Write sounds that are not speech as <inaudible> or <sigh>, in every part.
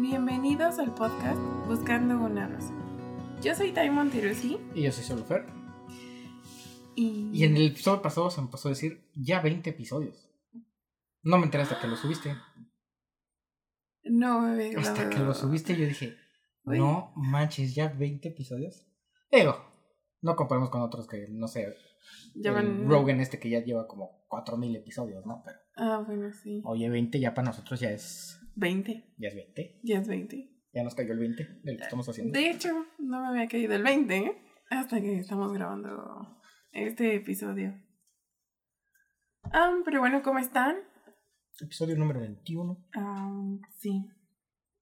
Bienvenidos al podcast Buscando una Rosa. Yo soy Taimon Tirusi Y yo soy Solofer. y... Y en el episodio pasado se me pasó a decir ya 20 episodios. No me enteré hasta que lo subiste. No había Hasta que lo subiste yo dije, Uy. no manches, ya 20 episodios. Digo, no comparamos con otros que, no sé, Rogan este que ya lleva como 4000 episodios, ¿no? Pero, Ah, bueno, sí. oye, 20 ya para nosotros ya es, 20. ya es 20. Ya es 20. Ya nos cayó el 20 del que estamos haciendo. De hecho, no me había caído el 20 ¿eh? hasta que estamos grabando este episodio. Ah, pero bueno, ¿cómo están? Episodio número 21. Ah, sí.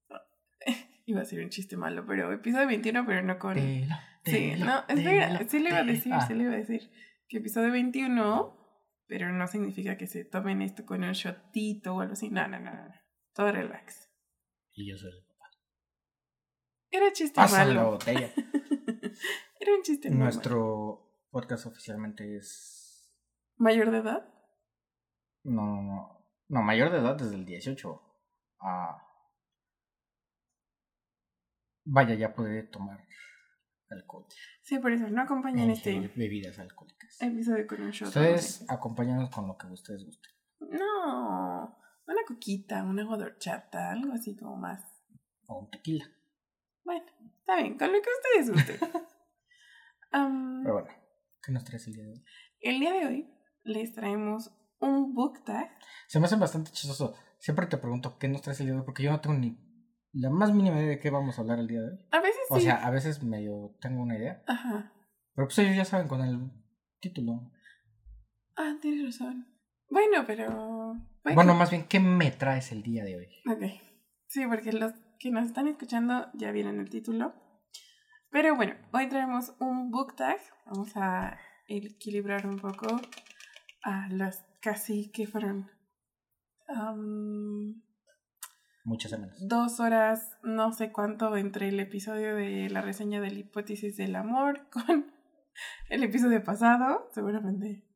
<laughs> Iba a ser un chiste malo, pero episodio 21, pero no con... Tela, Sí, tela, no, espera, tela, sí le iba a decir, Ah, sí le iba a decir que episodio 21, pero no significa que se tomen esto con un shotito o algo así, no, no, no, no, todo relax. Y yo soy el papá. Era chiste Pásale la malo. botella. <laughs> Era un chiste malo. Nuestro podcast oficialmente es. ¿Mayor de edad? No, no, no. No, mayor de edad desde el 18. Ah. Vaya, ya puede tomar alcohol. Sí, por eso, no acompañen este bebidas alcohólicas. episodio con un shot. Ustedes acompáñanos con lo que ustedes gusten. No, coquita, una agua de horchata, algo así como más. O un tequila. Bueno, está bien, con lo que ustedes gusten. <laughs> Am, Pero bueno, ¿qué nos traes el día de hoy? el día de hoy les traemos un book tag Se me hace bastante chistoso. Siempre te pregunto qué nos traes el día de hoy porque yo no tengo ni la más mínima idea de qué vamos a hablar el día de hoy. A veces sí. O sea, a veces medio tengo una idea. Ajá. Pero pues ellos ya saben con el título. Ah, tienes razón. Bueno, pero. Bueno, más bien, ¿qué me traes el día de hoy? Ok. Sí, porque los que nos están escuchando ya vieron el título. Pero bueno, hoy traemos un book tag. Vamos a equilibrar un poco a las casi que fueron am, Muchas semanas. dos horas, no sé cuánto, entre el episodio de la reseña de la hipótesis del amor con el episodio pasado. Seguramente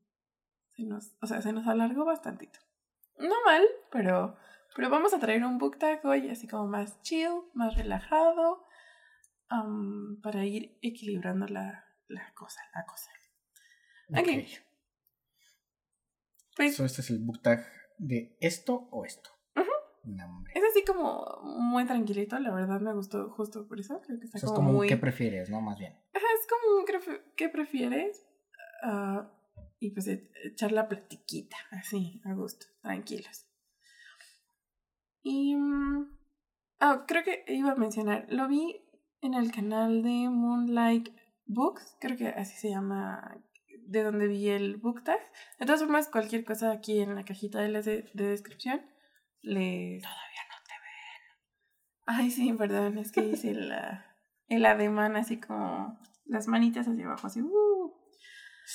se nos, o sea, se nos alargó bastantito. No mal, pero, pero vamos a traer un book tag hoy así como más chill, más relajado, am, para ir equilibrando la, la cosa, la cosa. Ok. Ok. Pues So, este es el book tag de esto o esto. No, es así como muy tranquilito, la verdad me gustó justo por eso. Creo que O está sea, es como, como un qué prefieres, ¿no? Más bien. Ajá, es como un ¿qué prefieres? Y pues e- echar la platiquita, así, a gusto, tranquilos. Y... Ah, creo que iba a mencionar, lo vi en el canal de Moonlight Books, creo que así se llama, de donde vi el book tag. De todas formas, cualquier cosa aquí en la cajita de, las de, de descripción, les... Todavía no te ven. Ay, sí, perdón, es que hice la, el ademán así como las manitas hacia abajo, así. uh.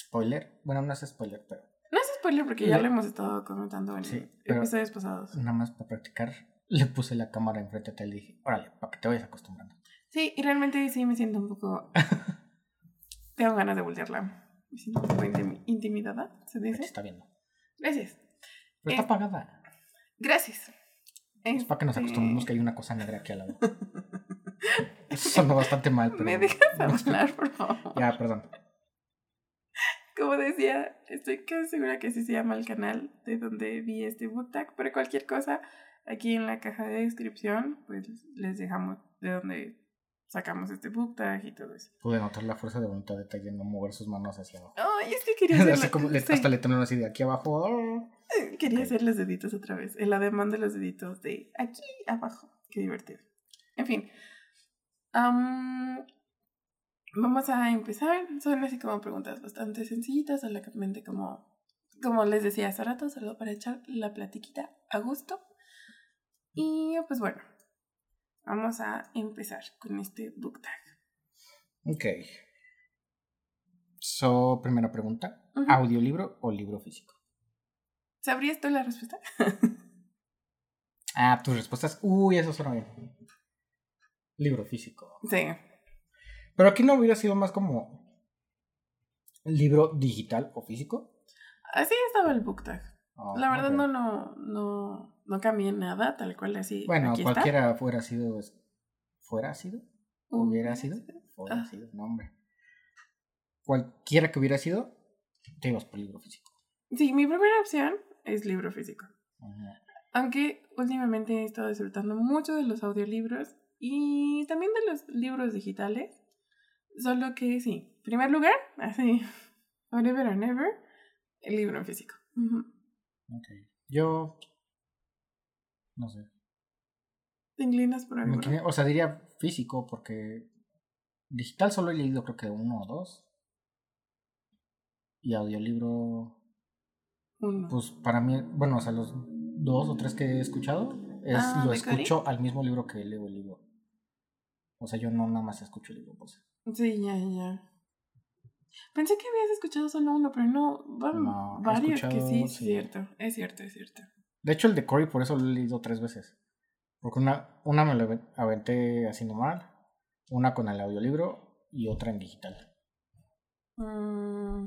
Spoiler. Bueno, no es spoiler, pero No es spoiler porque ya lo hemos estado comentando en Sí, episodios pasados. nada más para practicar. Le puse la cámara enfrente a ti y le dije, órale, para que te vayas acostumbrando. Sí, y realmente sí me siento un poco... <laughs> Tengo ganas de voltearla. Me siento un poco intim- intimidada, ¿se Que te dice? está viendo. Gracias. Pero Eh, está apagada. Gracias. Es para que nos Este, acostumbremos que hay una cosa negra aquí al lado. <laughs> Eso sonó bastante mal, <laughs> pero. ¿Me dejas hablar, por favor? Ya, perdón. Como decía, estoy casi segura que así se llama el canal de donde vi este book tag, pero cualquier cosa aquí en la caja de descripción, pues les dejamos de donde sacamos este book tag y todo eso. Pude notar la fuerza de voluntad de de no mover sus manos hacia abajo. Ay, es que quería hacer, <laughs> Así como sí, hasta le tonaron así de aquí abajo. oh. quería hacer los deditos otra vez, el ademán de los deditos de aquí abajo. Qué divertido. En fin. am, vamos a empezar. Son así como preguntas bastante sencillitas, solamente como, como les decía hace rato, solo para echar la platiquita a gusto. Y pues bueno, vamos a empezar con este book tag. Ok. So, primera pregunta. ¿audiolibro o libro físico? ¿Sabrías tú la respuesta? Ah, tus respuestas. Uy, eso suena bien. Libro físico. Sí. Pero aquí no hubiera sido más como libro digital o físico. Así estaba el book tag. Oh, La verdad no, no, no, no cambié nada, tal cual así. Bueno, aquí está. cualquiera fuera sido. ¿Fuera sido? ¿Hubiera sido? Fuera Ah. sido, no, hombre. Cualquiera que hubiera sido, te ibas por libro físico. Sí, mi primera opción es libro físico. Ajá. Aunque últimamente he estado disfrutando mucho de los audiolibros y también de los libros digitales. Solo que sí, primer lugar, así, <laughs> forever and ever, el libro en físico. Ujú. Ok. Yo. No sé. ¿Te inclinas por algo? o sea, diría físico porque digital solo he leído creo que uno o dos. Y audiolibro, Uno. pues para mí, bueno, o sea, los dos o tres que he escuchado, es, Ah, lo escucho al mismo libro que leo el libro. O sea, yo no nada más escucho el libro, pues. Sí, ya, ya. Pensé que habías escuchado solo uno, pero no, van No, he varios que sí, sí. cierto, es cierto, es cierto. De hecho, el de Cory por eso lo he leído tres veces. Porque una, una me lo aven- aventé así normal, una con el audiolibro y otra en digital. Mm,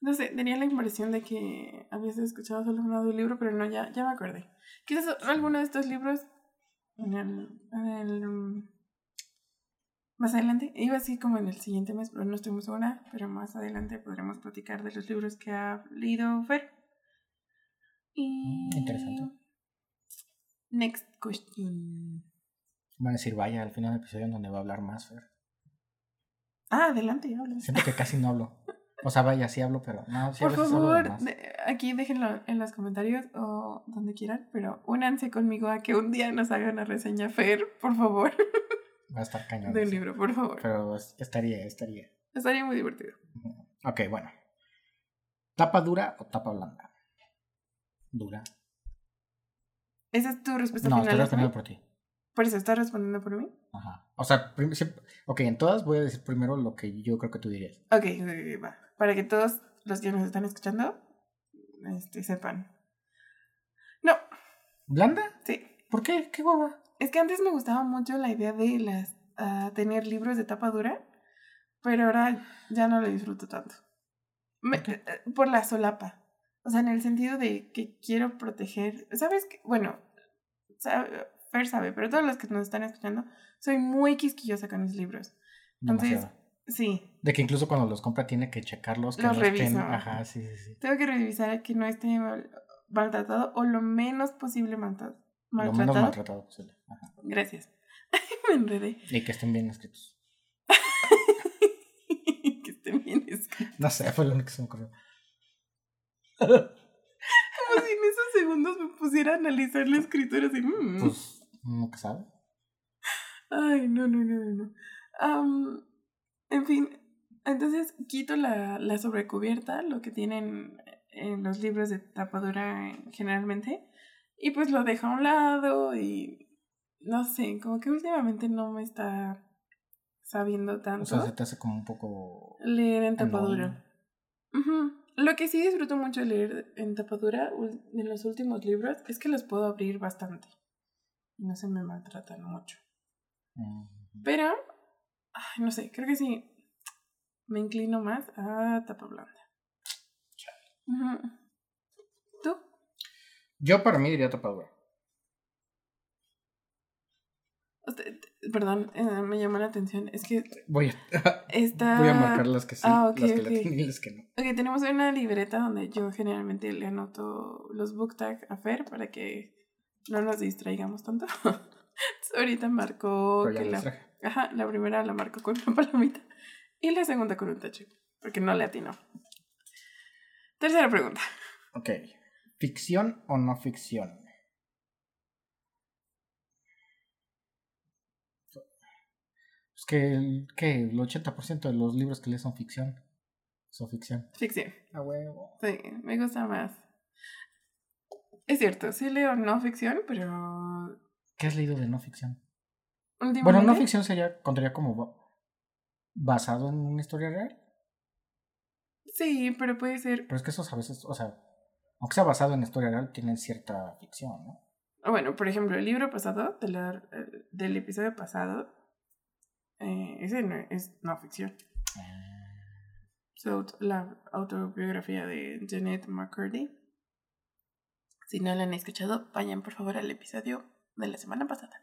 No sé, tenía la impresión de que habías escuchado solo un audiolibro, pero no, ya, ya me acordé. Quizás alguno de estos libros en el, en el, más adelante, iba así como en el siguiente mes, pero no estoy muy segura, pero más adelante podremos platicar de los libros que ha leído Fer. Y... Interesante. Next question. Van a decir, vaya, al final del episodio en donde va a hablar más, Fer. Ah, adelante, habla. Siento que casi no hablo. O sea, vaya, sí hablo, pero no, sí Por hablo favor, de- aquí déjenlo en los comentarios o donde quieran, pero únanse conmigo a que un día nos hagan una reseña Fer, por favor, <laughs> Va a estar cañón. del libro, por favor. Pero es- estaría, estaría. Estaría muy divertido. Ok, bueno. ¿Tapa dura o tapa blanda? Dura. ¿Esa es tu respuesta No, final? estoy Oscar? respondiendo por ti. Por eso, ¿estás respondiendo por mí? Ajá. O sea, siempre- ok, en todas voy a decir primero lo que yo creo que tú dirías. Ok, va. Para que todos los que nos están escuchando este, sepan. No, ¿Blanda? sí. ¿Por qué? ¿Qué guapa? Es que antes me gustaba mucho la idea de las ah, tener libros de tapa dura, pero ahora ya no lo disfruto tanto. Me- ¿Por qué? eh, por la solapa. O sea, en el sentido de que quiero proteger. ¿Sabes qué? Bueno, sabe- Fer sabe, pero todos los que nos están escuchando, soy muy quisquillosa con mis libros. Entonces, Demasiado. sí, De que incluso cuando los compra tiene que checarlos. Que Los no estén-. Ajá, sí, sí, sí. tengo que revisar que no esté mal- maltratado o lo menos posible malta- Lo menos maltratado. maltratado posible. Ajá. Gracias. <laughs> me enredé. Y que estén bien escritos. <laughs> que estén bien escritos. No sé, fue lo único que se me ocurrió. Como si en esos segundos me pusiera a analizar la escritura así. mm. Pues, nunca sabe. Ay, no, no, no, no. Am, en fin, entonces quito la, la sobrecubierta, lo que tienen en los libros de tapadura generalmente, y pues lo dejo a un lado y no sé, como que últimamente no me está sabiendo tanto O sea, se te hace como un poco. leer en tapadura. Lo que sí disfruto mucho de leer en tapadura en los últimos libros es que los puedo abrir bastante. Y no se me maltratan mucho. Pero, ay, no sé, creo que sí me inclino más a tapa blanda. Ujú. ¿Tú? Yo para mí diría tapa dura. Usted- perdón, eh, me llamó la atención. Es que Voy a, <laughs> está... voy a marcar las que sí, Ah, las que ok. le tienen y las que no. Ok, tenemos una libreta donde yo generalmente le anoto los book tag a Fer para que no nos distraigamos tanto. <laughs> Entonces, ahorita marcó que la, ajá, la primera la marcó con una <laughs> palomita y la segunda con un tache, porque no le atinó. Tercera pregunta. Ok. ¿Ficción o no ficción? Es que, el- que el 80% de los libros que lees son ficción. Son ficción. Ficción. A huevo. Sí, me gusta más. Es cierto, sí leo no ficción, pero ¿Qué has leído de no ficción? Bueno, no ficción sería, contaría como ba- basado en una historia real. Sí, pero puede ser... Pero es que esos a veces, o sea, aunque sea basado en historia real, tienen cierta ficción, ¿no? Bueno, por ejemplo, el libro pasado, de la- eh, del episodio pasado, eh, ese no es no ficción. Aut- la autobiografía de Janet McCurdy. Si no lo han escuchado, vayan por favor al episodio de la semana pasada.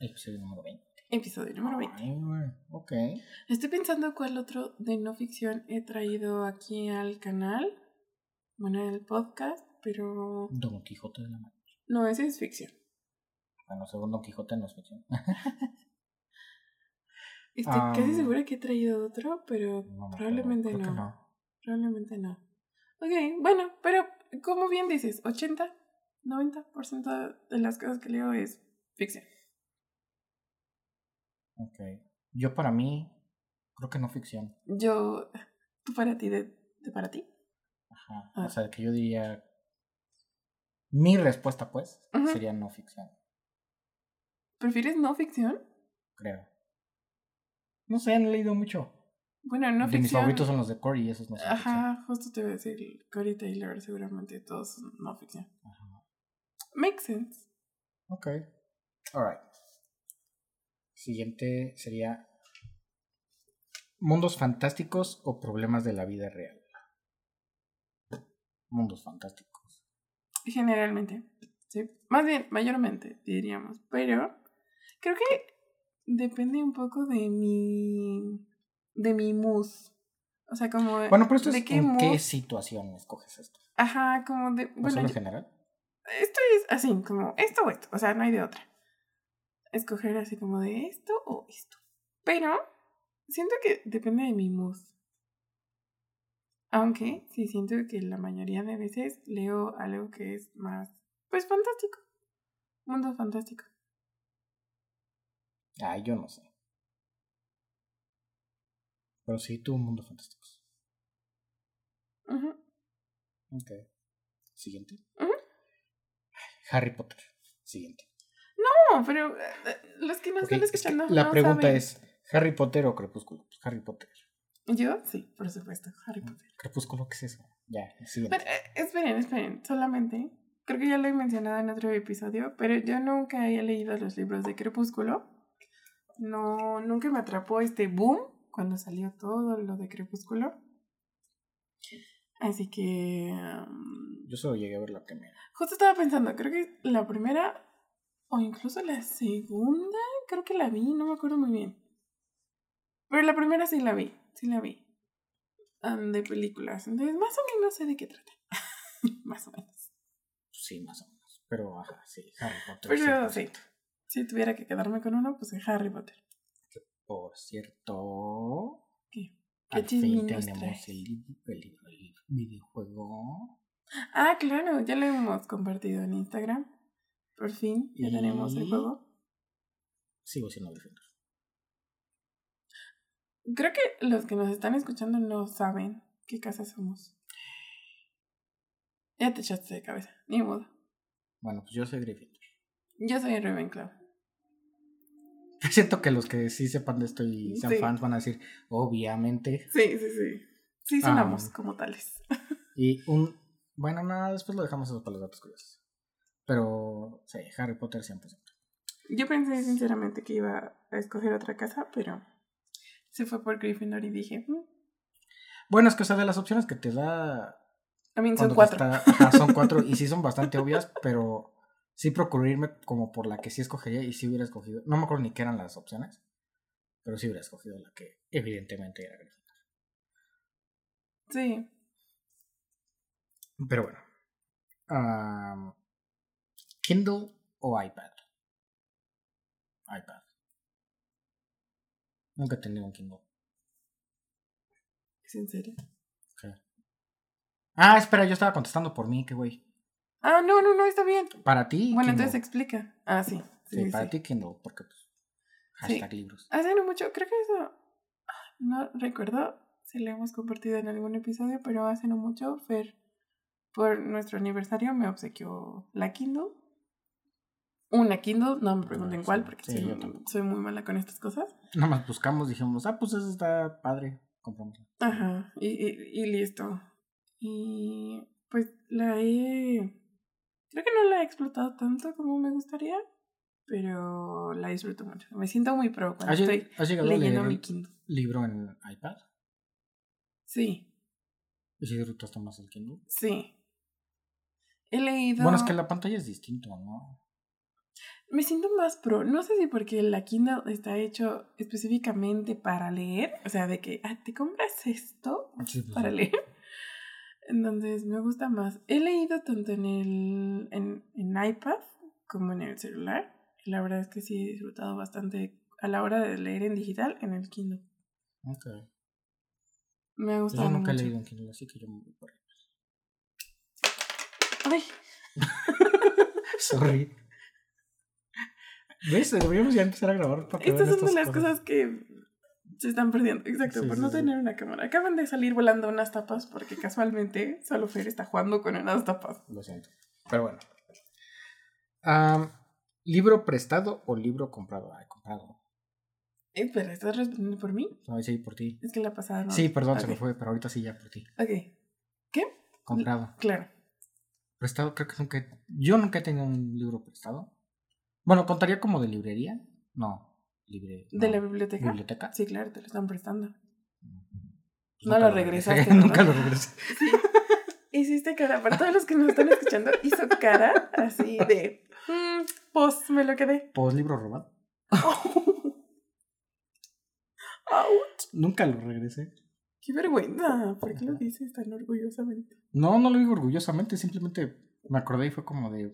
Episodio número 20. Episodio número 20. Ay, güey, ok. Estoy pensando cuál otro de no ficción he traído aquí al canal. Bueno, el podcast, pero... Don Quijote de la Mancha. No, ese es ficción. Bueno, según Don Quijote no es ficción. <laughs> Estoy casi Am. segura que he traído otro, pero No probablemente no. Probablemente no. Ok, bueno, pero como bien dices, 80, 90% de las cosas que leo es ficción. Ok. Yo para mí, creo que no ficción. Yo, tú para ti, de, de para ti. Ajá. Ah. O sea, que yo diría. Mi respuesta, pues, sería no ficción, ¿Prefieres no ficción? creo. No sé, no he leído mucho. Bueno, no de mis ficción. favoritos son los de Cory y esos no son ficción. Ajá, justo te iba a decir, Cory Taylor, seguramente todos son no ficción. Ajá. Makes sense. Ok. Alright. Siguiente sería. ¿Mundos fantásticos o problemas de la vida real? Mundos fantásticos. Generalmente, sí. Más bien, mayormente, diríamos. Pero creo que depende un poco de mi. de mi mood. O sea, como. Bueno, pero esto ¿de es qué en mood? qué situación escoges esto. Ajá, como de. ¿No Bueno, solo en general? esto es así, como esto o esto. O sea, no hay de otra. Escoger así como de esto o esto. Pero siento que depende de mi mood. Aunque sí siento que la mayoría de veces leo algo que es más, pues fantástico. Mundo fantástico. Ay, yo no sé. Pero sí, tú, Mundos Fantásticos. Ujú. Ok. Siguiente. Ujú. Harry Potter. Siguiente. No, pero eh, eh, los que nos Ok, están es que escuchando. la no pregunta saben. es: ¿Harry Potter o Crepúsculo? Harry Potter. Yo, sí, por supuesto, Harry Potter. Crepúsculo, ¿qué es eso? Ya, siguiente. Pero, eh, esperen, esperen, solamente. Creo que ya lo he mencionado en otro episodio, pero yo nunca he leído los libros de Crepúsculo. No, nunca me atrapó este boom cuando salió todo lo de Crepúsculo. Así que. um, Yo solo llegué a ver la primera. justo estaba pensando, creo que la primera, o incluso la segunda, creo que la vi, no me acuerdo muy bien. Pero la primera sí la vi, sí la vi. um, de películas. Entonces, más o menos sé de qué trata. <laughs> más o menos. Sí, más o menos. Pero, ajá, sí, Harry Potter. Pero 100%. sí, si tuviera que quedarme con uno, pues Harry Potter. Por cierto, ¿Qué? al ¿Qué fin chisminos tenemos el, el, el videojuego. Ah, claro, ya lo hemos compartido en Instagram. Por fin, ya Y- tenemos el juego. Sigo siendo Gryffindor. Creo que los que nos están escuchando no saben qué casa somos. Ya te echaste de cabeza, ni modo. Bueno, pues yo soy Gryffindor. Yo soy Ravenclaw. <laughs> Siento que los que sí sepan de esto y sean Sí. fans van a decir, obviamente. Sí, sí, sí. Sí sonamos Ah. como tales. <laughs> Y un. Bueno, nada, después lo dejamos eso para los datos curiosos. Pero, sí, Harry Potter 100%. Yo pensé sinceramente que iba a escoger otra casa, pero se fue por Gryffindor y dije, "Mm, Bueno, es que, o sea, de las opciones que te da. a mí son cuatro. está- ajá, son cuatro y sí son bastante obvias, <laughs> pero sí procuro irme como por la que sí escogería y sí hubiera escogido. No me acuerdo ni qué eran las opciones, pero sí hubiera escogido la que evidentemente era Gryffindor. Sí. Pero bueno. ¿Kindle o iPad? iPad. Nunca he tenido un Kindle. ¿Es en serio? Ah, espera, yo estaba contestando por mí, qué güey. Ah, no, no, no, está bien. Para ti. Bueno, entonces explica. Ah, sí. Sí, para sí. ti Kindle, porque pues. Hashtag libros. Hace no mucho, creo que eso. ah, No recuerdo si lo hemos compartido en algún episodio, pero hace no mucho, Fer, por nuestro aniversario, me obsequió la Kindle. Una Kindle, no me pregunten Ah, cuál, porque Sí, soy, yo tampoco. soy muy mala con estas cosas. Nada más buscamos, dijimos, ah, pues eso está padre. Compramos. Ajá, y, y, y listo. Y pues la he. Creo que no la he explotado tanto como me gustaría, pero la disfruto mucho. Me siento muy pro cuando ¿Has, estoy has llegado a leyendo leer mi el Kindle. libro en iPad? Sí, ¿Y si disfrutaste más el Kindle? sí. He leído. Bueno, es que la pantalla es distinto, ¿no? Me siento más pro. No sé si porque la Kindle está hecho específicamente para leer. O sea, de que, ah, ¿te compras esto Sí, pues, para leer? Entonces me gusta más. He leído tanto en el en, en iPad como en el celular. Y la verdad es que sí he disfrutado bastante a la hora de leer en digital en el Kindle. Ok. Me ha Pues gustado yo nunca he mucho. leído en Kindle, así que yo me voy por. Ay, <laughs> Sorry. ¿Ves? Deberíamos ya empezar a grabar para que estas son de las cosas que se están perdiendo. Exacto, Sí, por sí, no sí. tener una cámara. Acaban de salir volando unas tapas porque casualmente solo Fer está jugando con unas tapas. Lo siento. Pero bueno. Am, ¿Libro prestado o libro comprado? Ay, comprado. Espera, ¿estás respondiendo por mí? No, sí, por ti. Es que la pasada no. Sí, perdón, se me fue, pero ahorita sí ya por ti. Ok. ¿Qué? Comprado. Claro. Prestado, creo que nunca. Yo nunca he tenido un libro prestado. Bueno, contaría como de librería. No, libre. ¿De no, la biblioteca? biblioteca. Sí, claro, te lo están prestando. No lo regresé, regresaste, <laughs> nunca lo regresé. <laughs> Sí. Hiciste cara, para todos los que nos están escuchando, hizo cara así de. "Mm, pues me lo quedé. Pues libro robado. <laughs> Nunca lo regresé. ¡Qué vergüenza! ¿Por qué lo dices tan orgullosamente? No, no lo digo orgullosamente, simplemente me acordé y fue como de.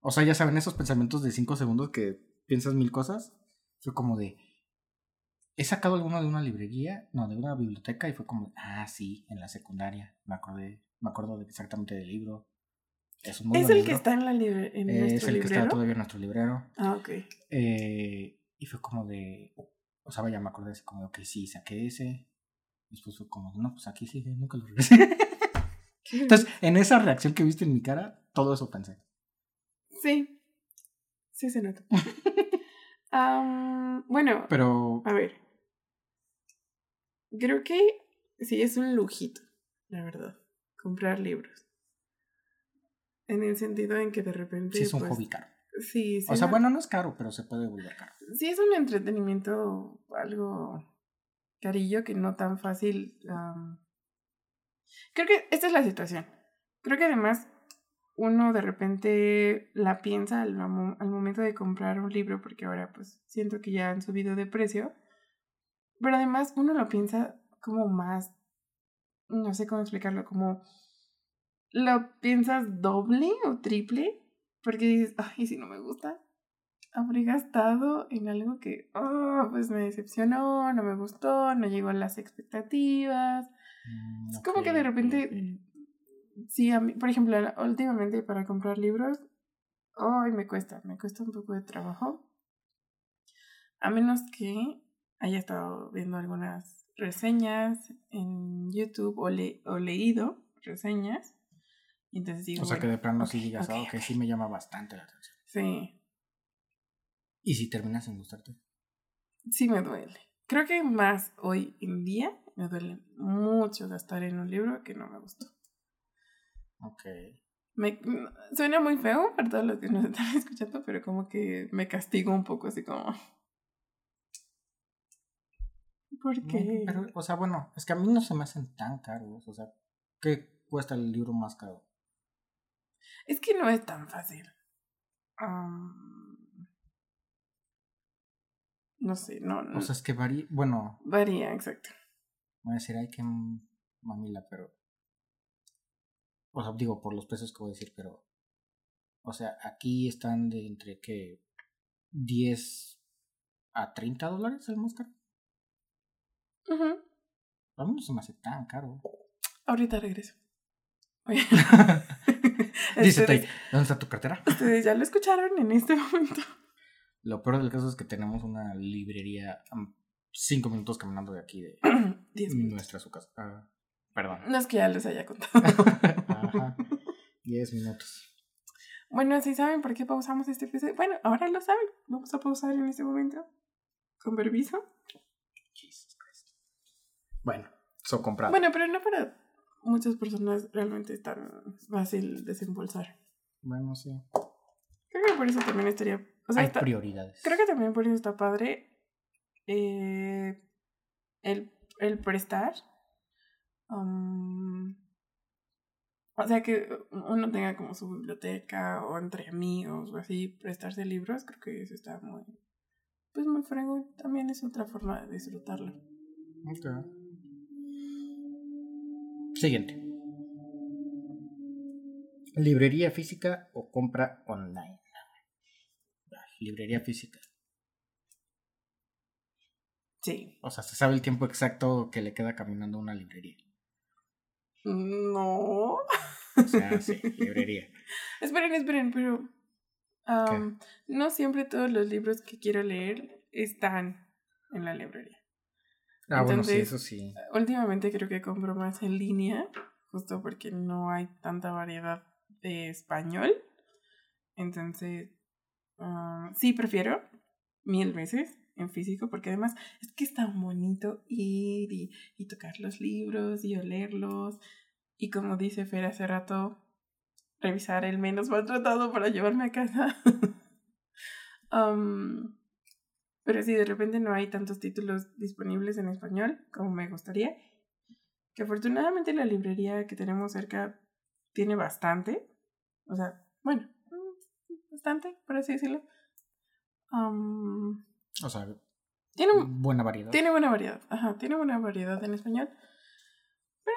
O sea, ya saben, esos pensamientos de cinco segundos que piensas mil cosas. Fue como de. He sacado alguno de una librería, no, de una biblioteca, y fue como, ah, sí, en la secundaria. Me acordé, me acuerdo de exactamente del libro. Es un muy ¿Es el que está en, la libre, en Eh, es nuestro el que está librero? todavía en nuestro librero. Ah, ok. Eh, y fue como de. O sea, vaya, me acordé así como, ok, sí, saqué ese. Después fue como, no, pues aquí sigue, nunca lo regresé. <laughs> Entonces, en esa reacción que viste en mi cara, todo eso pensé. Sí. Sí se nota. <laughs> Am, bueno, Pero, a ver. Creo que sí es un lujito, la verdad, comprar libros. En el sentido en que de repente. sí es un pues, hobby caro. Sí, sí. O sea, no- bueno, no es caro, pero se puede volver caro. Sí es un entretenimiento algo carillo que no tan fácil. Creo que esta es la situación. Creo que además uno de repente la piensa al, mo- al momento de comprar un libro, porque ahora pues siento que ya han subido de precio. Pero además uno lo piensa como más, no sé cómo explicarlo, como lo piensas doble o triple, porque dices, ay, si no me gusta, habré gastado en algo que, oh, pues me decepcionó, no me gustó, no llegó a las expectativas. Mm, Es como que de repente. Sí, a mí, por ejemplo, últimamente para comprar libros, ay, me cuesta, me cuesta un poco de trabajo. A menos que haya estado viendo algunas reseñas en YouTube o, le- o leído reseñas. Y entonces digo, O sea, que de plano ok, sí digas, ok, ah, ok, ok. sí me llama bastante la atención. sí, Y si terminas sin gustarte. sí me duele. Creo que más hoy en día me duele mucho gastar en un libro que no me gustó. Ok. Me, suena muy feo para todos los que nos están <laughs> escuchando, pero como que me castigo un poco, así como. ¿Por qué? pero, o sea, bueno, es que a mí no se me hacen tan caros. O sea, ¿qué cuesta el libro más caro? Es que no es tan fácil. Am, no sé, no, no. O sea, es que varía. Bueno, varía, exacto. voy a decir, ay, qué mamila, pero. O sea, digo, por los precios que voy a decir, pero. O sea, aquí están de entre que 10 a 30 dólares el más caro. A mí no se me hace tan caro. Ahorita regreso. Oye. Dice ustedes, Tay, ¿dónde está tu cartera? ustedes ya lo escucharon en este momento. Lo peor del caso es que tenemos una librería a cinco minutos caminando de aquí de <clears throat> nuestra su casa. Ah, perdón. No es que ya les haya contado. <laughs> Ajá. 10 minutos. Bueno, si saben por qué pausamos este episodio. Bueno, ahora lo saben. Vamos a pausar en este momento. Con permiso. Jesus Christ. Bueno, so comprado. Bueno, pero no para muchas personas realmente es tan fácil desembolsar. Bueno, sí. Creo que por eso también estaría. O sea, Hay está- prioridades. creo que también por eso está padre eh, el, el prestar. Um, O sea, que uno tenga como su biblioteca o entre amigos o así, prestarse libros, creo que eso está muy, pues muy fregón. También es otra forma de disfrutarlo. Ok. Siguiente. ¿Librería física o compra online? Librería física. Sí. O sea, se sabe el tiempo exacto que le queda caminando a una librería. No. O <laughs> sea, sí, librería. esperen, esperen, pero am, no siempre todos los libros que quiero leer están en la librería. Ah, bueno, sí, Entonces, eso sí. Últimamente creo que compro más en línea, justo porque no hay tanta variedad de español. Entonces, sí prefiero mil veces en físico, porque además es que es tan bonito ir y, y tocar los libros y olerlos. Y como dice Fer hace rato, revisar el menos maltratado para llevarme a casa. <laughs> Pero sí, de repente no hay tantos títulos disponibles en español como me gustaría. Que afortunadamente la librería que tenemos cerca tiene bastante. O sea, bueno, mm, bastante, por así decirlo. O sea, tiene, buena variedad. tiene buena variedad. Ajá, tiene buena variedad en español. Pero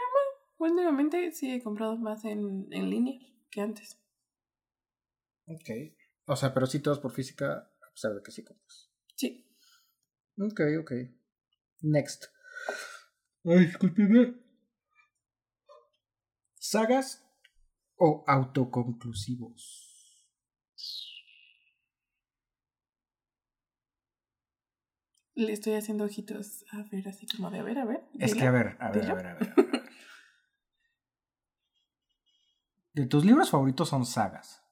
bueno, últimamente sí he comprado más en, en línea que antes. Ok. O sea, pero sí todos por física, a pesar de que sí compras. Sí. Ok, ok. Next. Ay, discúlpeme. ¿Sagas o autoconclusivos? Le estoy haciendo ojitos a ver, así como de a ver, a ver. Es que a ver, a ver, a ver, a ver. a ver. De tus libros favoritos son sagas.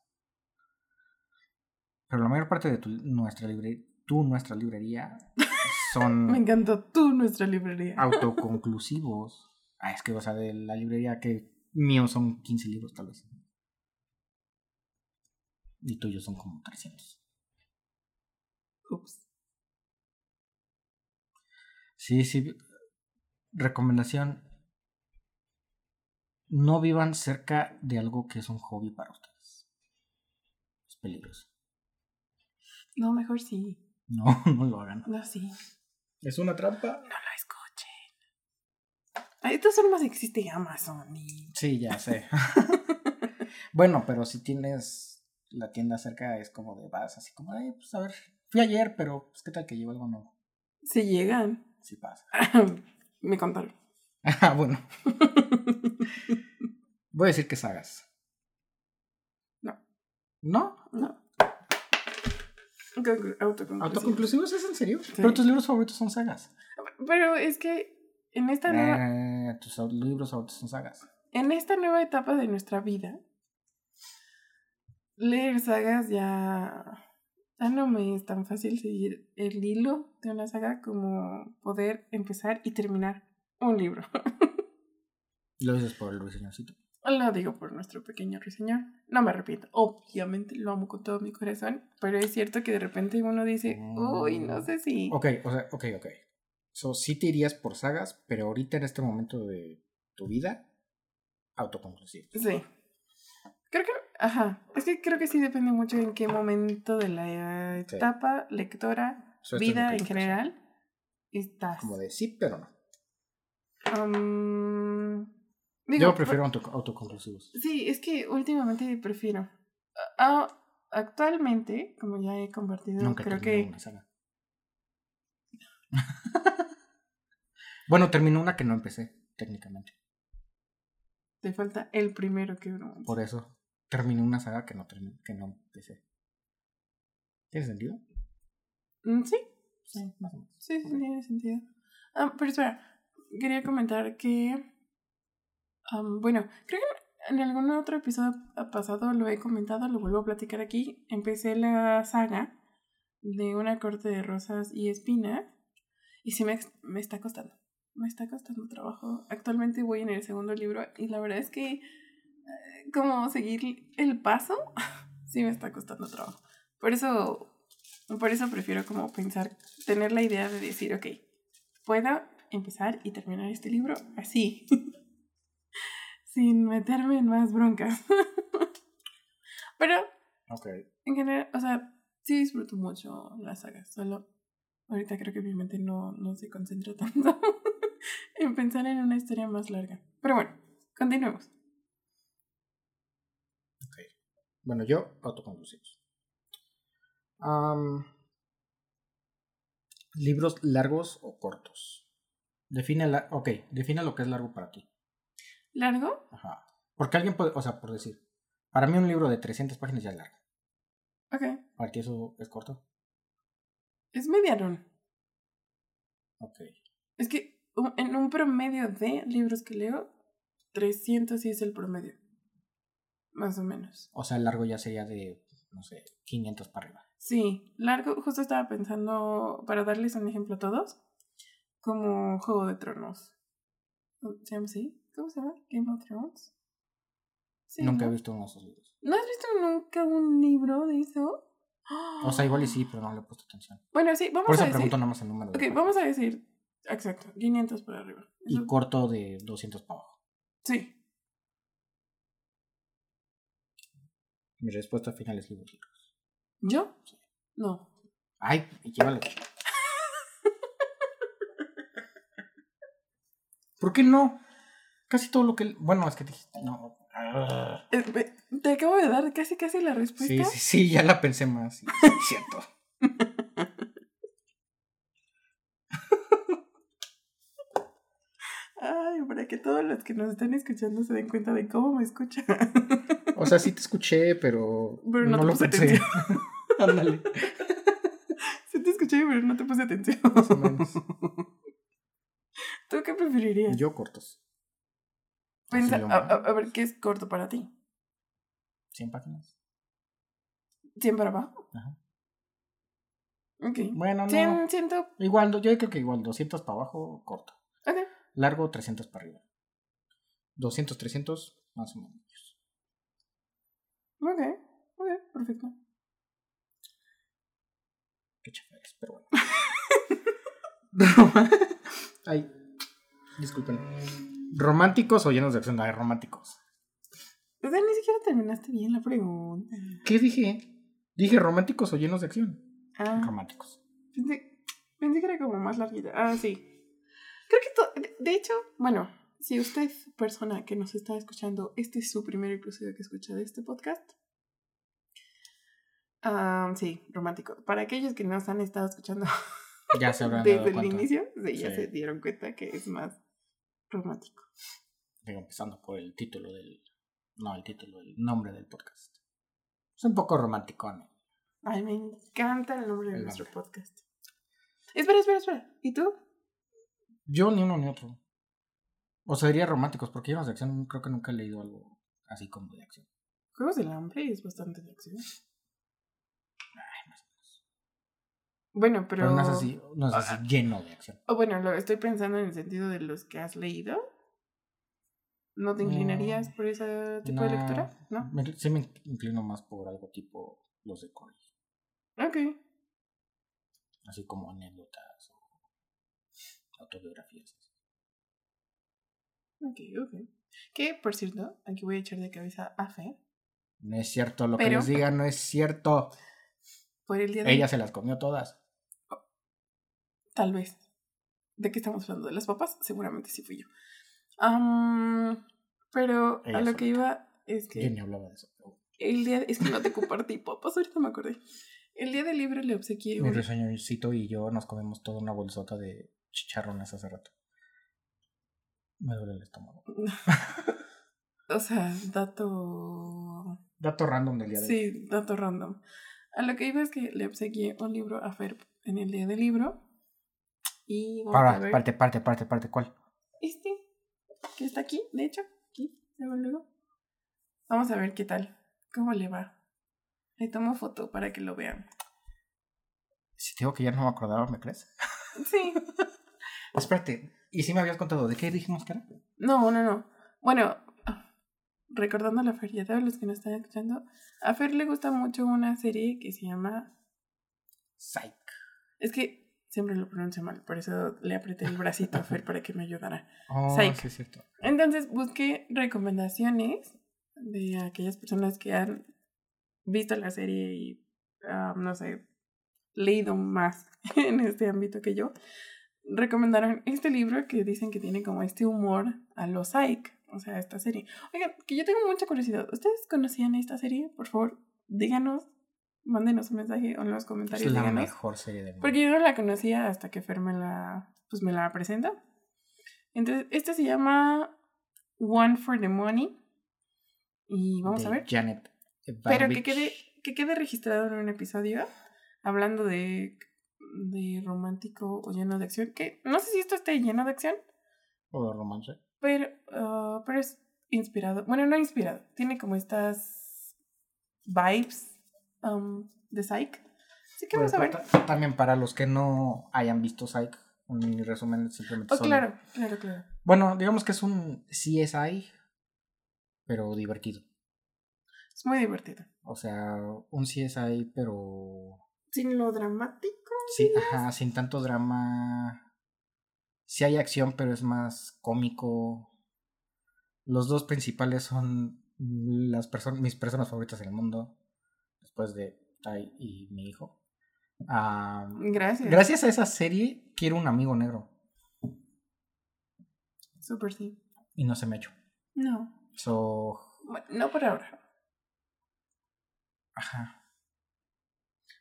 Pero la mayor parte de tu, nuestra librería, tu, nuestra librería, <laughs> Me son encantó tú, nuestra librería. autoconclusivos. Ah, es que, o sea, de la librería que mío son 15 libros, tal vez. Y tuyos son como 300. Ups. Sí, sí. Recomendación. No vivan cerca de algo que es un hobby para ustedes. Es peligroso. No, mejor sí. No, <laughs> no lo hagan. No, sí. Es una trampa. No lo escuchen. De todas formas existe Amazon y... Sí, ya sé. <laughs> <laughs> bueno, pero si tienes la tienda cerca, es como de vas, así como, ay, pues a ver, fui ayer, pero pues qué tal que llevo algo nuevo. Se llegan. Sí pasa. <laughs> Me contaron. Ah, bueno, voy a decir que sagas. No. ¿No? No. Conclu- Autoconclusivo. ¿Autoconclusivos es en serio? Sí. Pero tus libros favoritos son sagas. Pero es que en esta, nueva, Eh, tus libros favoritos son sagas. en esta nueva etapa de nuestra vida, leer sagas ya, ya no me es tan fácil seguir el hilo de una saga como poder empezar y terminar un libro. <laughs> Lo dices por el ruiseñorcito. Lo digo por nuestro pequeño ruiseñor. No me arrepiento. Obviamente lo amo con todo mi corazón. Pero es cierto que de repente uno dice, uy, no sé si. Ok, o sea, ok, ok. So, sí te irías por sagas, pero ahorita en este momento de tu vida, autoconclusivo. Sí. Creo que, ajá. Es que creo que sí depende mucho en qué momento de la Sí. etapa lectora, vida en general, estás. Como de sí, pero no. Digo, Yo prefiero auto- autoconclusivos. Sí, es que últimamente prefiero. Ah, actualmente, como ya he compartido, Nunca creo que una saga. <laughs> bueno, terminó una que no empecé, técnicamente. te falta el primero que uno. Por eso terminé una saga que no, que no empecé. ¿Tiene sentido? Mm, Sí, Sí, más o menos. sí, sí, tiene sentido. Ah, pero espera, quería comentar que. bueno, creo que en algún otro episodio pasado lo he comentado, lo vuelvo a platicar aquí. Empecé la saga de una corte de rosas y espinas y sí me, me está costando. Me está costando trabajo. Actualmente voy en el segundo libro y la verdad es que como seguir el paso <laughs> sí me está costando trabajo. Por eso, por eso prefiero como pensar, tener la idea de decir, ok, puedo empezar y terminar este libro así. <laughs> sin meterme en más broncas. <laughs> Pero Ok. en general, o sea, sí disfruto mucho las sagas, solo ahorita creo que mi mente no, no se concentra tanto en pensar en una historia más larga. Pero bueno, continuemos. Bueno, yo, autoconclusivos. Am, ¿Libros largos o cortos? Define, la, ok, define lo que es largo para ti. ¿Largo? Ajá. Porque alguien puede, o sea, por decir, para mí un libro de 300 páginas ya es largo. Ok. ¿Para ti eso es corto? Es medianón. Ok. Es que u- en un promedio de libros que leo, 300 sí es el promedio. Más o menos. O sea, el largo ya sería de, no sé, 500 para arriba. Sí, largo, justo estaba pensando, para darles un ejemplo a todos, como Juego de Tronos. ¿Se llama así? ¿Cómo se llama? Game of Thrones. Sí, Nunca ¿no? he visto uno de esos libros. ¿No has visto nunca un libro de eso? O sea, igual y sí, <gasps> pero no le he puesto atención. Bueno, sí, vamos Por eso a decir. pregunto nada más el número. de Ok, vamos a decir. Exacto, 500 por arriba. Y corto de 200 para abajo. Sí. Mi respuesta final es libros. ¿Yo? No. Ay, equivale. ¿Por qué no? Casi todo lo que... Bueno, es que dijiste... No. Eh, Te acabo de dar casi casi la Sí, respuesta. sí, sí, ya la pensé más. Sí, sí, es cierto. <laughs> Ay, para que todos los que nos están escuchando se den cuenta de cómo me escuchan. <laughs> O sea, sí te escuché, pero... Pero no te lo puse pensé. <laughs> Ándale. Sí te escuché, pero no te puse atención. Más o menos. ¿Tú qué preferirías? Yo cortos. Pensa- a, a- ver, ¿qué es corto para ti? 100 páginas. ¿100 para abajo? Ajá. Ok. Bueno, no. 100, 100. Ok. Igual, yo creo que igual 200 para abajo, corto. Largo, 300 para arriba. 200, 300, más o menos. Ok. Ok, perfecto. Qué chafa eres, pero bueno. <laughs> Ay, disculpen. ¿Románticos o llenos de acción? Ay, románticos. O sea, ni siquiera terminaste bien la pregunta. ¿Qué dije? Dije románticos o llenos de acción. Ah, Románticos. pensé, pensé que era como más larguita. Ah, sí. Creo que to- de, de hecho, bueno, si usted, persona que nos está escuchando, este es su primer episodio que escucha de este podcast. Ah, sí, romántico. Para aquellos que nos han estado escuchando <laughs> Ya se dado desde el cuenta. inicio, sí, ya Sí. se dieron cuenta que es más romántico. Digo, empezando por el título del. No, el título, el nombre del podcast. Es un poco romántico, ¿no? Ay, me encanta el nombre de nuestro nombre. podcast. Espera, espera, espera. ¿Y tú? Yo ni uno ni otro. O sea, diría románticos, porque llenos de acción creo que nunca he leído algo así como de acción. Juegos del Hambre es bastante de acción. Ay, más o menos. Bueno, pero... Pero no es así, no es así Ah. lleno de acción. O bueno, lo estoy pensando en el sentido de los que has leído. ¿No te inclinarías por ese tipo de lectura? ¿No? me- sí me inclino más por algo tipo los de Corey. Ok. Así como anécdotas o autobiografías. Ok, ok. Que, por cierto, aquí voy a echar de cabeza a Fe. No es cierto, lo que les diga no es cierto. Por el día de... Ella se las comió todas. Tal vez. ¿De qué estamos hablando? ¿De las papas? Seguramente sí fui yo. Pero Ella a lo que iba es Yo que ni hablaba de eso. el día... Es que no te compartí <laughs> papas, ahorita me acordé. El día del libro le obsequié un... reseñorcito y yo nos comemos toda una bolsota de chicharrones hace rato. Me duele el estómago. <laughs> O sea, dato... Dato random del día de hoy. Sí, dato random. A lo que iba es que le obsequié un libro a Fer en el día del libro. Y vamos a Para, parte, parte, parte, parte, ¿cuál? Este, que está aquí, de hecho, aquí, luego, luego. Vamos a ver qué tal, cómo le va. Le tomo foto para que lo vean. Si te digo que ya no me acordaba, ¿me crees? Sí. <laughs> Espérate, ¿y si me habías contado de qué dijimos que era? No, no, no. Bueno, recordando la feria, a los que nos están escuchando, a Fer le gusta mucho una serie que se llama... Psych. Es que siempre lo pronuncio mal, por eso le apreté el bracito a Fer para que me ayudara. Oh, Psych. sí, es cierto. Entonces busqué recomendaciones de aquellas personas que han visto la serie y, ah, no sé, leído más <laughs> en este ámbito que yo. Recomendaron este libro que dicen que tiene como este humor a los Psych, o sea, esta serie. Oigan, que yo tengo mucha curiosidad. ¿Ustedes conocían esta serie? Por favor, díganos, mándenos un mensaje o en los Es comentarios. la díganos. mejor serie del mundo. Porque yo no la conocía hasta que Fer me la, pues me la presenta. Entonces, este se llama One for the Money. Y vamos De a ver. Janet Pero que quede, que quede registrado en un episodio hablando de, de romántico o lleno de acción. Que no sé si esto esté lleno de acción, O de romance. pero, ah, pero es inspirado. Bueno, no inspirado. Tiene como estas vibes um, de Psych. Así que Pues, vamos a ver. ta- También para los que no hayan visto Psych, mi resumen es simplemente Oh, son- claro, claro, claro. Bueno, digamos que es un CSI, pero divertido. Es muy divertido. O sea, un CSI, pero Sin lo dramático. Sí, ajá, sin tanto drama. Sí hay acción, pero es más cómico. Los dos principales son las personas, mis personas favoritas en el mundo, después de Tai y mi hijo. Ah, Gracias. gracias a esa serie quiero un amigo negro Súper sí. y no se me ha hecho. No. So, no por ahora. ajá.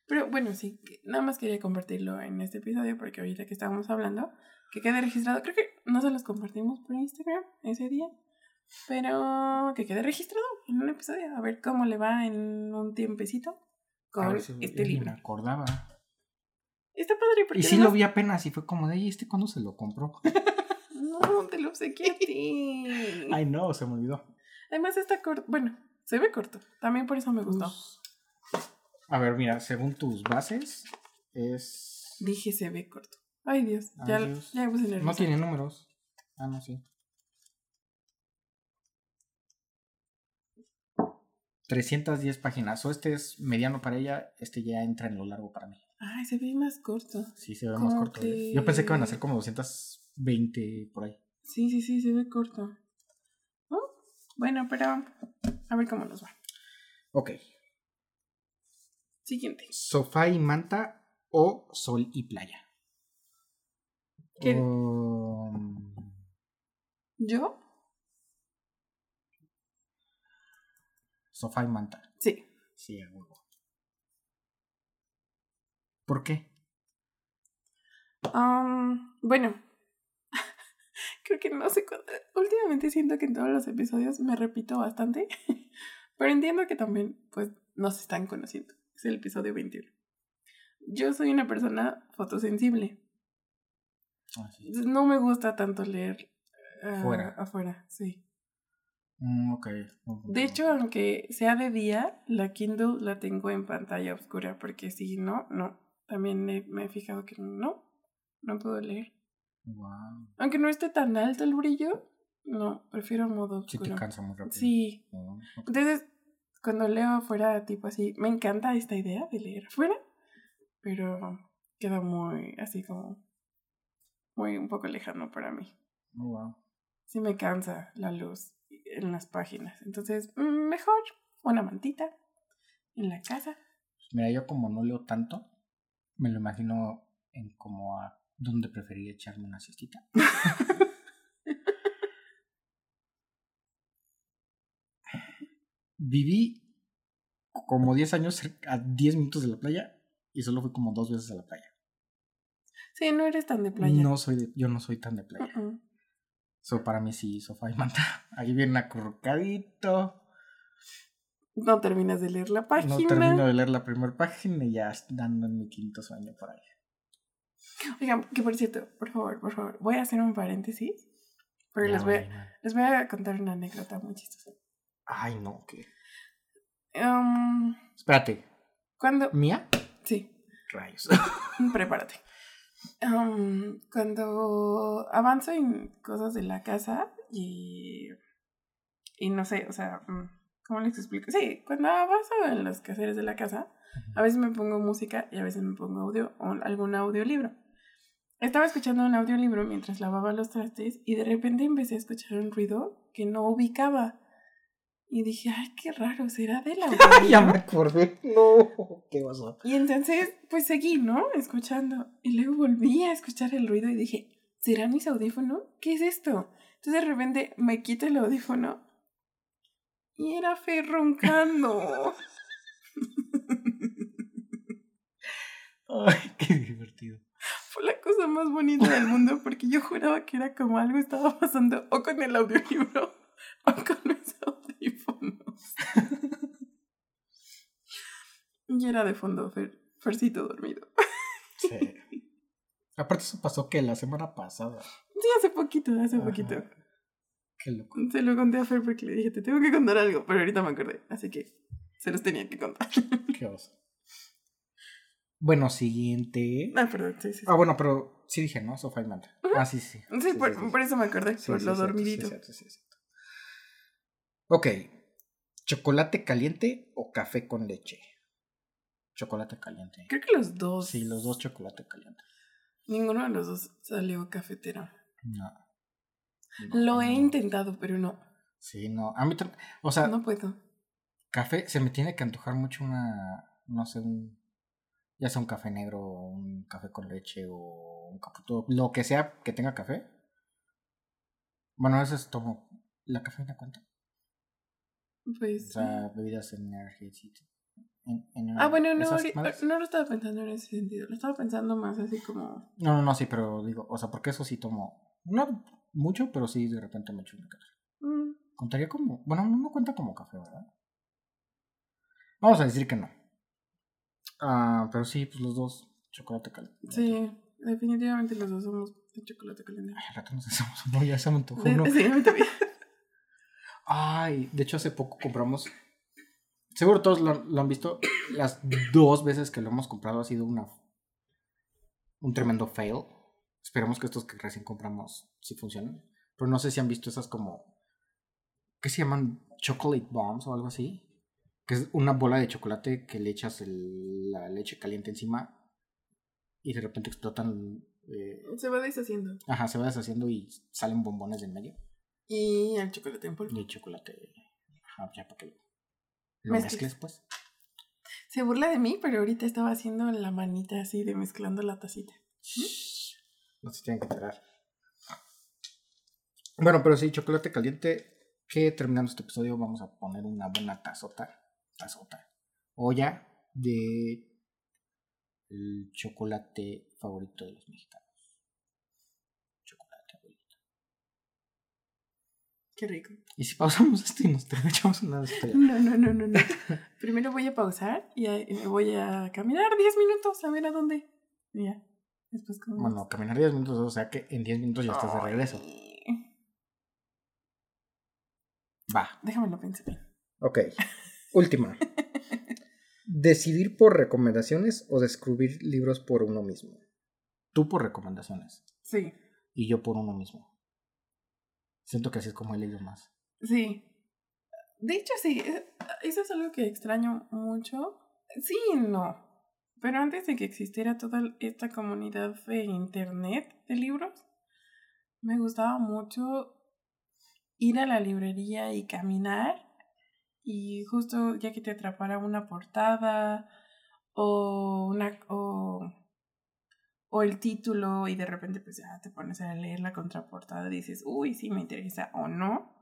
Pero bueno, sí, nada más quería compartirlo en este episodio porque ahorita que estábamos hablando, que quede registrado, creo que no se los compartimos por Instagram ese día, pero que quede registrado en un episodio, a ver cómo le va en un tiempecito A con ver si este libro. me acordaba. Está padre porque Y sí lo vi apenas y fue como de, ¿y este cuándo se lo compró? <laughs> No, te lo obsequié a ti. Ay, no, se me olvidó. Además está corto, bueno, se ve corto, también por eso me gustó. A ver, mira, según tus bases, es. Dije se ve corto. Ay Dios, ya, Ay, Dios. ya puse nerviosa. No tiene números. Ah, no, sí. 310 páginas. O este es mediano para ella, este ya entra en lo largo para mí. Ay, se ve más corto. Sí, se ve Como más corto. ¿eh? que- Yo pensé que iban a ser como 220 por ahí. Sí, sí, sí, se ve corto. ¿No? Bueno, pero a ver cómo nos va. Ok. Siguiente. Sofá y manta o sol y playa. ¿Qué? Um, ¿Yo? sofá y manta. Sí. Sí, a huevo. ¿Por qué? Am, bueno, <laughs> creo que no sé cuándo. Últimamente siento que en todos los episodios me repito bastante, <laughs> pero entiendo que también, pues, nos están conociendo. Es el episodio 21. Yo soy una persona fotosensible. Ah, No me gusta tanto leer Fuera. afuera, sí. Mm, ok. De hecho, aunque sea de día, la Kindle la tengo en pantalla oscura, porque si no, no. También me, me he fijado que no, no puedo leer. Wow. Aunque no esté tan alto el brillo, no, prefiero modo Sí te oscuro. cansa muy rápido. Sí. Entonces, cuando leo afuera, tipo así, me encanta esta idea de leer afuera, pero queda muy así como, muy un poco lejano para mí. Oh, wow. Sí me cansa la luz en las páginas. Entonces, mm, mejor una mantita en la casa. Mira, yo como no leo tanto, me lo imagino en como a dónde preferiría echarme una siestita. <laughs> Viví como 10 años a 10 minutos de la playa y solo fui como dos veces a la playa. Sí, no eres tan de playa. No soy de, yo no soy tan de playa. So, para mí sí, sofá y <laughs> manta. Ahí viene acurrucadito. No terminas de leer la página. No termino de leer la primera página y ya dando en mi quinto sueño por ahí. Oigan, que por cierto, por favor, por favor, voy a hacer un paréntesis. Pero Ya, les, voy a, les voy a contar una anécdota muy chistosa. Ay, no, ¿qué? Um, Espérate, cuando. ¿mía? Sí, Rayos. <laughs> prepárate. Um, cuando avanzo en cosas de la casa y. Y no sé, o sea, mm, ¿cómo les explico? Sí, cuando avanzo en los quehaceres de la casa, a veces me pongo música y a veces me pongo audio o algún audiolibro. Estaba escuchando un audiolibro mientras lavaba los trastes y de repente empecé a escuchar un ruido que no ubicaba. Y dije, ay, qué raro, ¿será del audiolibro? <laughs> ya me acordé. No, ¿qué pasó? Y entonces, pues seguí, ¿no? Escuchando. Y luego volví a escuchar el ruido y dije, ¿será mis audífonos? ¿Qué es esto? Entonces de repente me quito el audífono y era Fe roncando. <laughs> Ay, qué divertido. Fue la cosa más bonita del mundo porque yo juraba que era como algo estaba pasando o con el audiolibro <laughs> con mis audífonos. <laughs> y era de fondo Fer, Fercito dormido. <laughs> Sí. Aparte eso pasó que la semana pasada. Sí, hace poquito, hace Ajá. poquito. Qué loco. Se lo conté a Fer porque le dije, te tengo que contar algo, pero ahorita me acordé, así que se los tenía que contar. Qué oso. Bueno, siguiente. ah, perdón, sí, sí. sí. Ah, bueno, pero sí dije, ¿no? Sofá y manta. Ah, sí, sí. Sí, por, por eso me acordé, Sí, por sí, lo dormidito. sí, sí, cierto. Ok. ¿Chocolate caliente o café con leche? Chocolate caliente. Creo que los dos. Sí, los dos chocolate caliente. Ninguno de los dos salió cafetero. No. Lo he no. intentado, pero no. Sí, no. A mí, o sea, No puedo. café, se me tiene que antojar mucho una, no sé, un, ya sea un café negro, o un café con leche o un caputo, lo que sea que tenga café. Bueno, a veces tomo, ¿la cafeína cuenta? Pues. O sea, bebidas energéticas. en- en- ah, bueno, no, ahori- madres. no lo estaba pensando en ese sentido. Lo estaba pensando más así como. No, no, no, sí, pero digo, o sea, porque eso sí tomo, no mucho, pero sí de repente me echo una otra. mm, Contaría como, bueno, no, no cuenta como café, ¿verdad? Vamos a decir que no. Ah, pero sí, pues los dos, chocolate caliente. sí, definitivamente los dos somos de chocolate caliente. Ay, al rato nos <laughs> hacemos uno, ya se me antojó uno. sí, a mí también. <laughs> Ay, de hecho hace poco compramos, seguro todos lo, lo han visto, las dos veces que lo hemos comprado ha sido una un tremendo fail. Esperemos que estos que recién compramos sí funcionen. Pero no sé si han visto esas como, ¿qué se llaman? Chocolate bombs o algo así. Que es una bola de chocolate que le echas el- la leche caliente encima y de repente explotan. eh, Se va deshaciendo. ajá, se va deshaciendo y salen bombones en medio. Y el chocolate en polvo. Y el chocolate. Ajá, ya para que lo, lo Mezcles. mezcles, pues. Se burla de mí, pero ahorita estaba haciendo la manita así de mezclando la tacita. No se tienen que enterar. Bueno, pero sí, chocolate caliente. Que terminando este episodio vamos a poner una buena tazota. Tazota. Olla de el chocolate favorito de los mexicanos. Chocolate abuelito. Qué rico. Y si pausamos esto y nos echamos una de estas ya? No, no, no, no, no. <laughs> Primero voy a pausar y me voy a caminar 10 minutos a ver a dónde. Y ya. Después como. Bueno, caminar 10 minutos, o sea que en 10 minutos ya estás de regreso. Va. Déjame lo pensar. Ok. Última. ¿Decidir por recomendaciones o descubrir libros por uno mismo? Tú por recomendaciones Sí, y yo por uno mismo. Siento que así es como he leído más. sí. De hecho, sí. eh, Eso es algo que extraño mucho. Sí no. Pero antes de que existiera toda esta comunidad de internet de libros, me gustaba mucho ir a la librería y caminar y justo ya que te atrapara una portada o una o, o el título y de repente pues ya te pones a leer la contraportada y dices, uy, sí me interesa o no.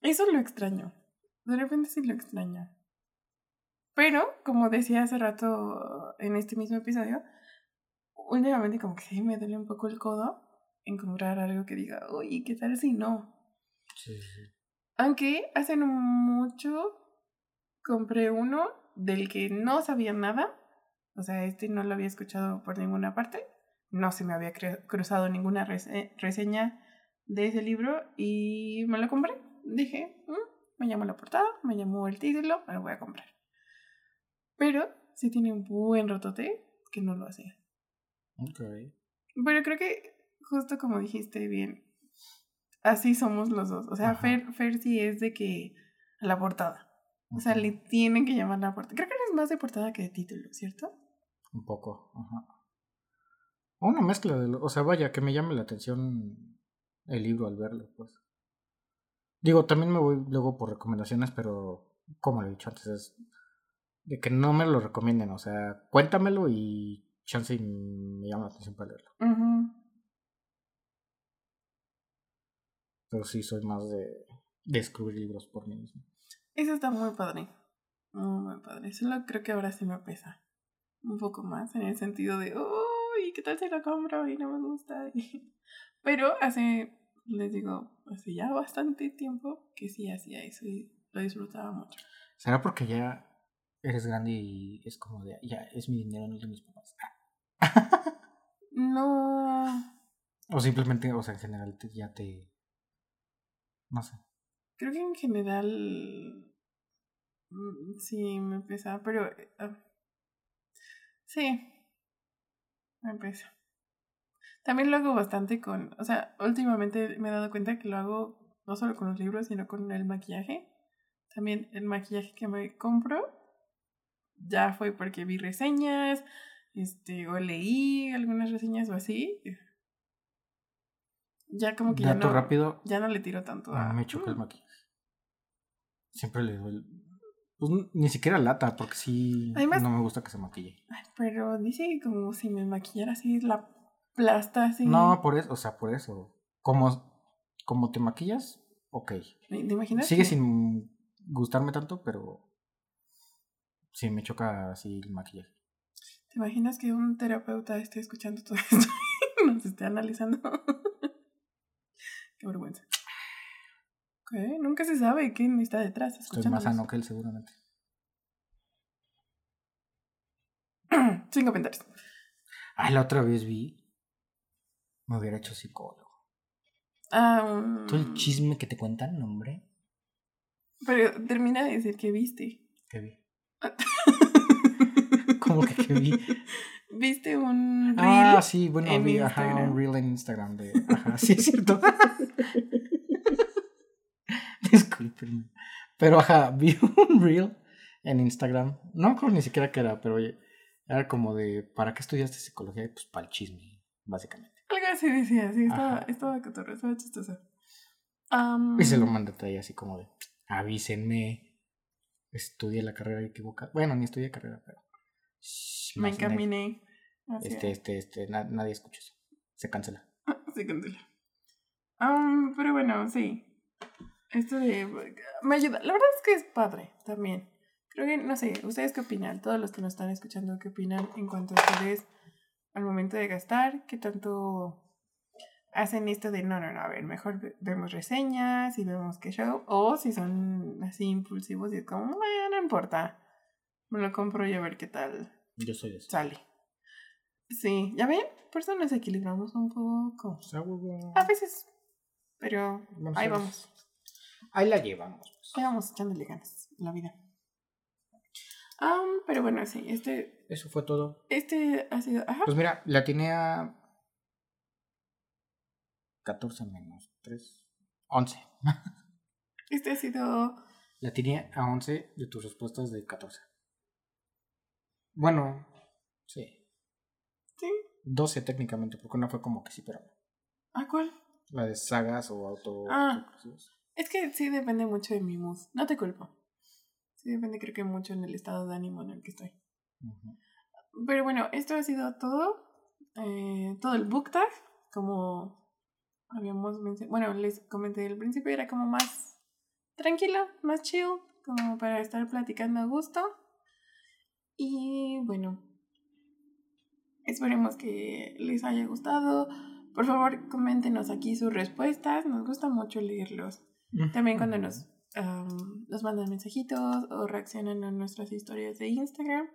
Eso lo extraño. De repente sí lo extraño. Pero, como decía hace rato en este mismo episodio, últimamente como que sí me duele un poco el codo encontrar algo que diga, uy, ¿qué tal si no? Sí, sí. Aunque hace no mucho compré uno del que no sabía nada. O sea, este no lo había escuchado por ninguna parte. No se me había cruzado ninguna rese- reseña de ese libro y me lo compré. Dije, "Mm, me llamó la portada, me llamó el título, me lo voy a comprar. Pero sí tiene un buen rotote que no lo hacía. Ok. Pero creo que justo como dijiste bien, así somos los dos. O sea, Ajá. Fer, Fer sí es de que la portada. O sea, le tienen que llamar la portada. Creo que eres más de portada que de título, ¿cierto? Un poco. Ajá. O una mezcla de lo, o sea, vaya, que me llame la atención el libro al verlo, pues. Digo, también me voy luego por recomendaciones, pero como lo he dicho antes, es de que no me lo recomienden, o sea, cuéntamelo y chance y me llama la atención para leerlo. Pero sí soy más de descubrir libros por mí mismo. Eso está muy padre. Muy, muy padre. Solo creo que ahora sí me pesa. Un poco más en el sentido de, uy, ¿qué tal si lo compro y no me gusta? <laughs> Pero hace, les digo, hace ya bastante tiempo que sí hacía eso y lo disfrutaba mucho. ¿Será porque ya eres grande y es como de, ya es mi dinero, no es de mis papás? no. O simplemente, o sea, en general ya te... No sé. Creo que en general mm, sí me pesa, pero uh, sí, me pesa. También lo hago bastante con, o sea, últimamente me he dado cuenta que lo hago no solo con los libros, sino con el maquillaje. También el maquillaje que me compro ya fue porque vi reseñas, este, o leí algunas reseñas o así. Ya como que ya no, rápido. ya no le tiro tanto a... me choca el mm. maquillaje. Siempre le doy. Pues ni siquiera lata, porque sí no me gusta que se maquille. pero dice como si me maquillara así la plasta así. No, por eso, o sea, por eso. Como, como te maquillas, ok. ¿Te imaginas? Sigue sin gustarme tanto, pero sí me choca así el maquillaje. ¿Te imaginas que un terapeuta esté escuchando todo esto <laughs> y nos esté analizando? <laughs> Qué vergüenza. Nunca se sabe quién está detrás. Estoy más sano que él, seguramente. <clears throat> Sin comentarios. Ah, la otra vez vi. Me hubiera hecho psicólogo. Ah, Todo el chisme que te cuentan, hombre. Pero termina de decir que viste. ¿Qué vi? <laughs> ¿Cómo que qué vi? ¿Viste un reel? Ah, sí, bueno, vi ajá, un reel en Instagram de. Ajá, sí, es cierto. <laughs> Disculpen. Pero ajá, <laughs> vi un reel en Instagram. No creo ni siquiera que era, pero era como de ¿para qué estudiaste psicología? Pues para el chisme, básicamente. Algo así decía, sí, estaba, estaba estaba chistoso. y se lo mandé ahí así como de avísenme. Estudié la carrera equivocada. Bueno, ni estudié carrera, pero. Me encaminé. este, este, este, nadie escucha eso. Se cancela. <laughs> se cancela. pero bueno, sí. Esto de... Me ayuda. La verdad es que es padre también. Creo que, no sé, ¿ustedes qué opinan? Todos los que nos están escuchando, ¿qué opinan en cuanto a ustedes al momento de gastar? ¿Qué tanto hacen esto de, no, no, no, a ver, mejor vemos reseñas y vemos qué show? O si son así impulsivos y es como, bueno, no importa. Me lo compro y a ver qué tal Yo soy de eso. sale. Sí, ¿ya ven? Por eso nos equilibramos un poco. A veces. Pero ahí vamos. Ahí la llevamos. Pues. Ahí vamos echándole ganas la vida. Um, pero bueno, sí, este. Eso fue todo. Este ha sido. Ajá. Pues mira, la tenía. 14 menos 3. 11. este ha sido. La tenía a 11 de tus respuestas de 14. Bueno, sí. Sí. 12 técnicamente, porque una fue como que sí, pero. ¿A cuál? La de sagas o auto. Ah. Es que sí depende mucho de mi mood. No te culpo. Sí depende creo que mucho en el estado de ánimo en el que estoy. Pero bueno, esto ha sido todo. Eh, todo el book tag. Como habíamos mencionado. Bueno, les comenté al principio, era como más tranquilo, más chill. Como para estar platicando a gusto. Y bueno, esperemos que les haya gustado. Por favor, coméntenos aquí sus respuestas. Nos gusta mucho leerlos. También cuando nos, nos mandan mensajitos o reaccionan a nuestras historias de Instagram,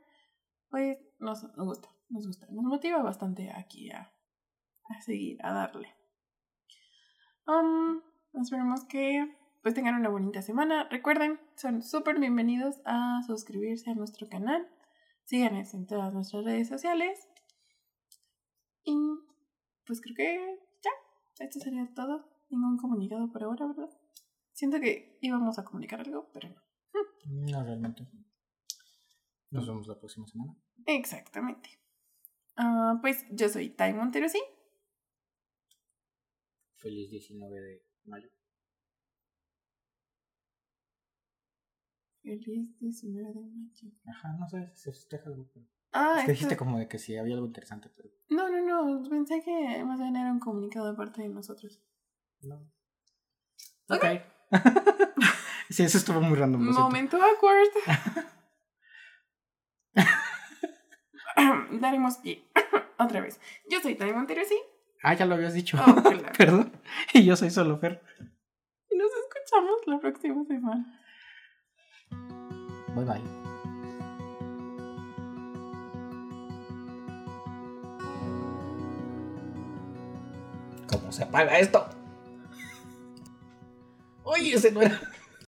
pues nos, gusta, nos gusta. Nos motiva bastante aquí a, a seguir, a darle. Um, esperemos que pues tengan una bonita semana. Recuerden, son súper bienvenidos a suscribirse a nuestro canal. Síganos en todas nuestras redes sociales. Y pues creo que ya, esto sería todo. Ningún comunicado por ahora, ¿verdad? Siento que íbamos a comunicar algo, pero no. No, realmente. Nos vemos la próxima semana. Exactamente. Ah, pues yo soy Tai Montero, sí. Feliz 19 de mayo. Feliz 19 de mayo. Ajá, no sé, se festeja algo. pero- Ah, Es que esto- dijiste como de que sí había algo interesante, pero No, no, no. Pensé que más bien era un comunicado de parte de nosotros. no. Ok. Ok. <laughs> sí, eso estuvo muy random. Momento awkward. <laughs> Daremos pie. <coughs> Otra vez. Yo soy Tai Montero, sí. Ah, ya lo habías dicho. Oh, claro. <laughs> Perdón. Y yo soy solo Fer. Y nos escuchamos la próxima semana. Bye bye. ¿Cómo se apaga esto? Oye, ese no era.